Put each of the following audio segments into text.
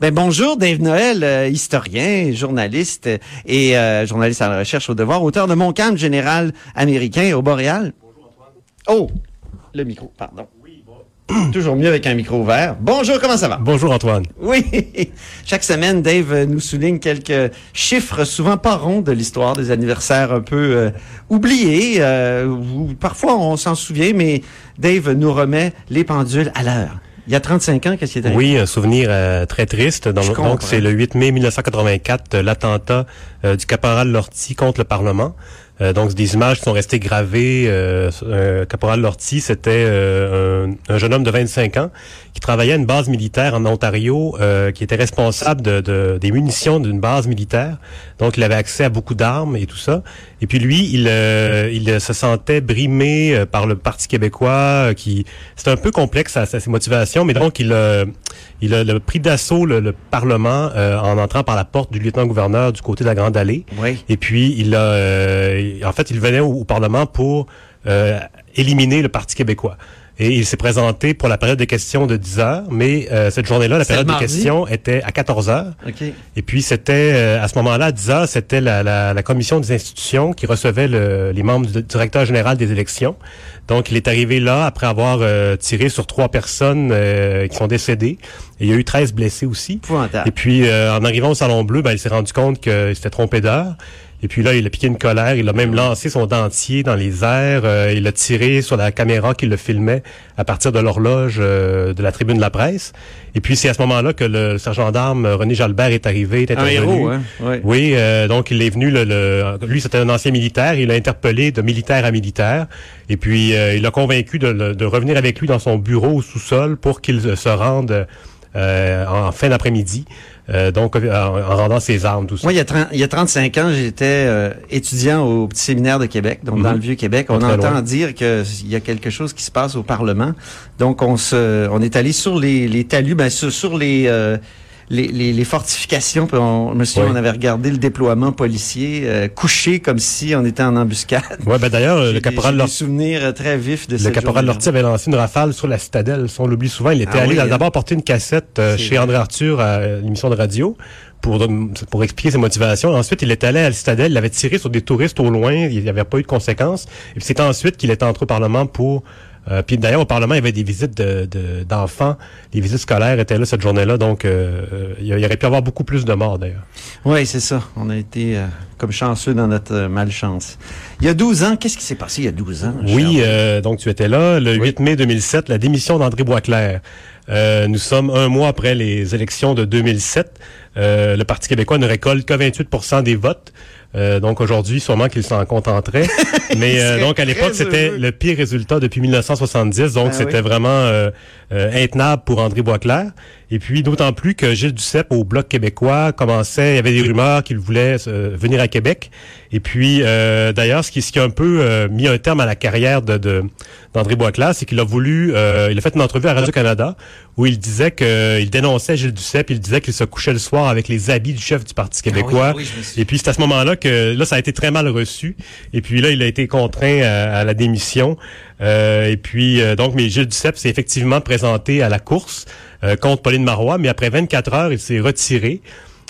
Ben bonjour Dave Noël, euh, historien, journaliste et euh, journaliste à la recherche au devoir, auteur de Mon calme général américain au Boréal. Bonjour Antoine. Oh, le micro, pardon. Oui, bon. Toujours mieux avec un micro ouvert. Bonjour, comment ça va? Bonjour Antoine. Oui, chaque semaine, Dave nous souligne quelques chiffres souvent pas ronds de l'histoire des anniversaires un peu euh, oubliés. Euh, parfois, on s'en souvient, mais Dave nous remet les pendules à l'heure. Il y a 35 ans, qu'est-ce qui est arrivé? Oui, un souvenir euh, très triste. donc, c'est le 8 mai 1984, euh, l'attentat euh, du caporal Lortie contre le Parlement. Euh, donc, des images qui sont restées gravées. Euh, caporal Lortie, c'était un, un, jeune homme de 25 ans qui travaillait à une base militaire en Ontario, qui était responsable de, de des munitions d'une base militaire. Donc, il avait accès à beaucoup d'armes et tout ça. Et puis lui, il, il se sentait brimé par le Parti québécois, qui c'est un peu complexe à, à ses motivations, mais donc il a, il a, pris d'assaut le, le, Parlement en entrant par la porte du lieutenant-gouverneur du côté de la Grande Allée. Oui. Et puis il a, en fait, il venait au, au Parlement pour euh, éliminer le Parti québécois. Et il s'est présenté pour la période de questions de 10 heures, mais euh, cette journée-là, la période de questions était à 14 heures. Okay. Et puis c'était, euh, à ce moment-là, à 10 heures, c'était la, la, la, commission des institutions qui recevait le, les membres du directeur général des élections. Donc il est arrivé là après avoir euh, tiré sur trois personnes qui sont décédées. Et il y a eu 13 blessés aussi. Et puis en arrivant au Salon Bleu, ben, il s'est rendu compte qu'il s'était trompé d'heure. Et puis là, il a piqué une colère. Il a même lancé son dentier dans les airs. Euh, il a tiré sur la caméra qui le filmait à partir de l'horloge euh, de la tribune de la presse. Et puis c'est à ce moment-là que le sergent d'armes René Jalbert est arrivé, est Un héros, hein? oui. oui euh, donc il est venu. Le, le lui, c'était un ancien militaire. Il a interpellé de militaire à militaire. Et puis il l'a convaincu de, de, revenir avec lui dans son bureau au sous-sol pour qu'il se rende euh, en fin d'après-midi. Euh, donc, en, en, rendant ses armes, tout ça. Moi, il y a, 30, il y a 35 ans, j'étais euh, étudiant au petit séminaire de Québec, donc mm -hmm. dans le Vieux-Québec. On entend loin. dire qu'il y a quelque chose qui se passe au Parlement. Donc, on se, on est allé sur les, les talus, ben, sur, sur les... Euh, les, les, les, fortifications. Puis on, oui. on avait regardé le déploiement policier euh, couché comme si on était en embuscade. Ouais, ben d'ailleurs, le caporal Lortie. souvenir très vif de Le caporal Lortie avait lancé une rafale sur la citadelle. Si on l'oublie souvent, il était ah, allé oui, d'abord porter une cassette euh, chez André Arthur à l'émission de radio pour, pour expliquer ses motivations. Ensuite, il est allé à la citadelle, il avait tiré sur des touristes au loin, il n'y avait pas eu de conséquences. Et c'est ensuite qu'il est entré au Parlement pour euh, puis d'ailleurs, au Parlement, il y avait des visites d'enfants. De, de, les visites scolaires étaient là cette journée-là. Donc, euh, il y aurait pu y avoir beaucoup plus de morts, d'ailleurs. Oui, c'est ça. On a été euh, comme chanceux dans notre euh, malchance. Il y a 12 ans, qu'est-ce qui s'est passé il y a 12 ans? Oui, donc tu étais là. Le oui. 8 mai 2007, la démission d'André Boisclair. nous sommes un mois après les élections de 2007. le Parti québécois ne récolte que 28% des votes. Euh, donc aujourd'hui, sûrement qu'il s'en contenterait. Mais euh, donc à l'époque, c'était le pire résultat depuis 1970. Donc ah, c'était oui. vraiment euh, intenable pour André Boisclair. Et puis d'autant plus que Gilles Duceppe au Bloc québécois commençait, il y avait des rumeurs qu'il voulait venir à Québec. Et puis d'ailleurs, ce qui, ce qui a un peu mis un terme à la carrière de, de d'André Boisclair, c'est qu'il a voulu, il a fait une entrevue à Radio-Canada où il disait qu'il dénonçait Gilles Duceppe, il disait qu'il se couchait le soir avec les habits du chef du Parti québécois. Ah oui, oui, et puis c'est à ce moment-là que là, ça a été très mal reçu. Et puis là, il a été contraint à, à la démission. Euh, et puis, euh, donc, mais Gilles Duceppe s'est effectivement présenté à la course euh, contre Pauline Marois, mais après 24 heures, il s'est retiré.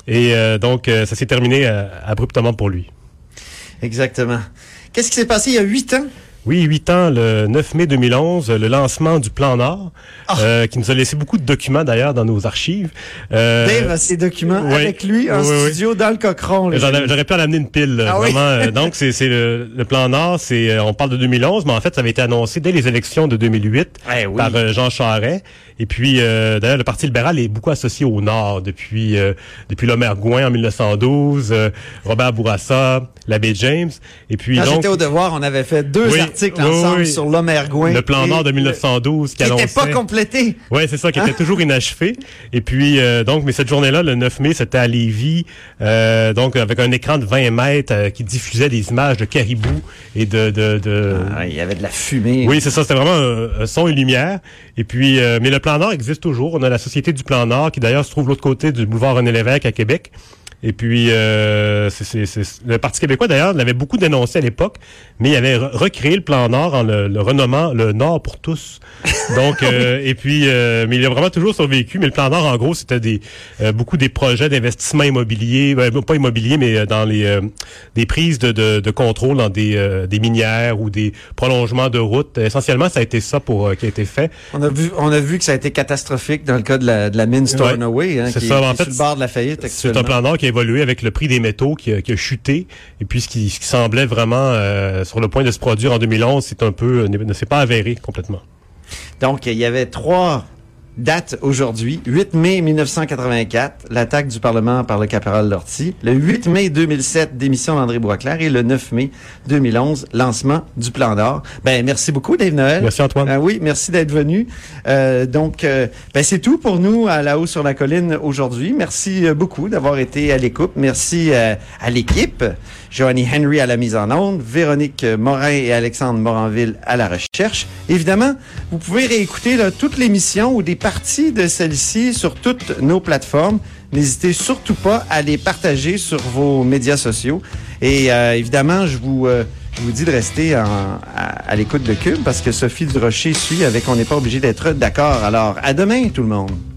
Et euh, donc, ça s'est terminé abruptement pour lui. Exactement. Qu'est-ce qui s'est passé il y a huit ans? Oui, huit ans, le 9 mai 2011, le lancement du Plan Nord, oh. euh, qui nous a laissé beaucoup de documents d'ailleurs dans nos archives. Euh, Dave a ces documents oui, avec lui en oui, studio oui. dans le cochon. J'aurais pu en amener une pile, ah, vraiment. donc, c'est le, le, Plan Nord, c'est on parle de 2011, mais en fait, ça avait été annoncé dès les élections de 2008 eh par euh, Jean Charest. Et puis, euh, d'ailleurs, le Parti libéral est beaucoup associé au Nord depuis euh, depuis l'Omer Gouin en 1912, euh, Robert Bourassa, l'abbé James. Et puis Quand donc, j'étais au devoir, on avait fait deux oui, oui. sur. Le plan Nord de 1912 qui n'était pas complété. Oui, c'est ça, qui était toujours inachevé. Et puis, euh, donc, mais cette journée-là, le 9 mai, c'était à Lévis, euh, donc avec un écran de 20 mètres euh, qui diffusait des images de caribou et de... de, de... Ah, il y avait de la fumée. Oui, c'est ça, c'était vraiment un, un, son et lumière. Et puis, mais le plan Nord existe toujours. On a la Société du Plan Nord, qui d'ailleurs se trouve de l'autre côté du boulevard René Lévesque à Québec. Et puis, euh, c'est, le Parti québécois, d'ailleurs, l'avait beaucoup dénoncé à l'époque, mais il avait recréé le plan Nord en le, renommant le Nord pour tous. Donc, euh, et puis, euh, mais il a vraiment toujours survécu. Mais le plan Nord, en gros, c'était des beaucoup des projets d'investissement immobilier, pas immobilier, mais dans les des prises de, de, de, contrôle dans des, des minières ou des prolongements de routes. Essentiellement, ça a été ça pour qui a été fait. On a vu, on a vu que ça a été catastrophique dans le cas de la, de la mine Stornoway, hein, qui, ça, en fait, sur le bord de la faillite. C'est un plan Nord qui évolué avec le prix des métaux qui a, chuté. Et puis, ce qui, semblait vraiment euh, sur le point de se produire en 2011, c'est un peu, ne s'est pas avéré complètement. Donc, il y avait trois date aujourd'hui, 8 mai 1984, l'attaque du Parlement par le caporal Lortie. Le 8 mai 2007, démission d'André Boisclair. Et le 9 mai 2011, lancement du Plan d'or. Ben, merci beaucoup, Dave Noël. Merci, Antoine. Euh, oui, merci d'être venu. Euh, donc, euh, ben, c'est tout pour nous à La Haut sur la Colline aujourd'hui. Merci beaucoup d'avoir été à l'écoute. Merci à l'équipe. Joanny Henry à la mise en onde, Véronique Morin et Alexandre Moranville à la recherche. Évidemment, vous pouvez réécouter là, toute l'émission ou des parties de celle-ci sur toutes nos plateformes. N'hésitez surtout pas à les partager sur vos médias sociaux. Et euh, évidemment, je vous, euh, je vous dis de rester à, à l'écoute de Cube parce que Sophie Durocher suit avec On n'est pas obligé d'être d'accord. Alors, à demain tout le monde.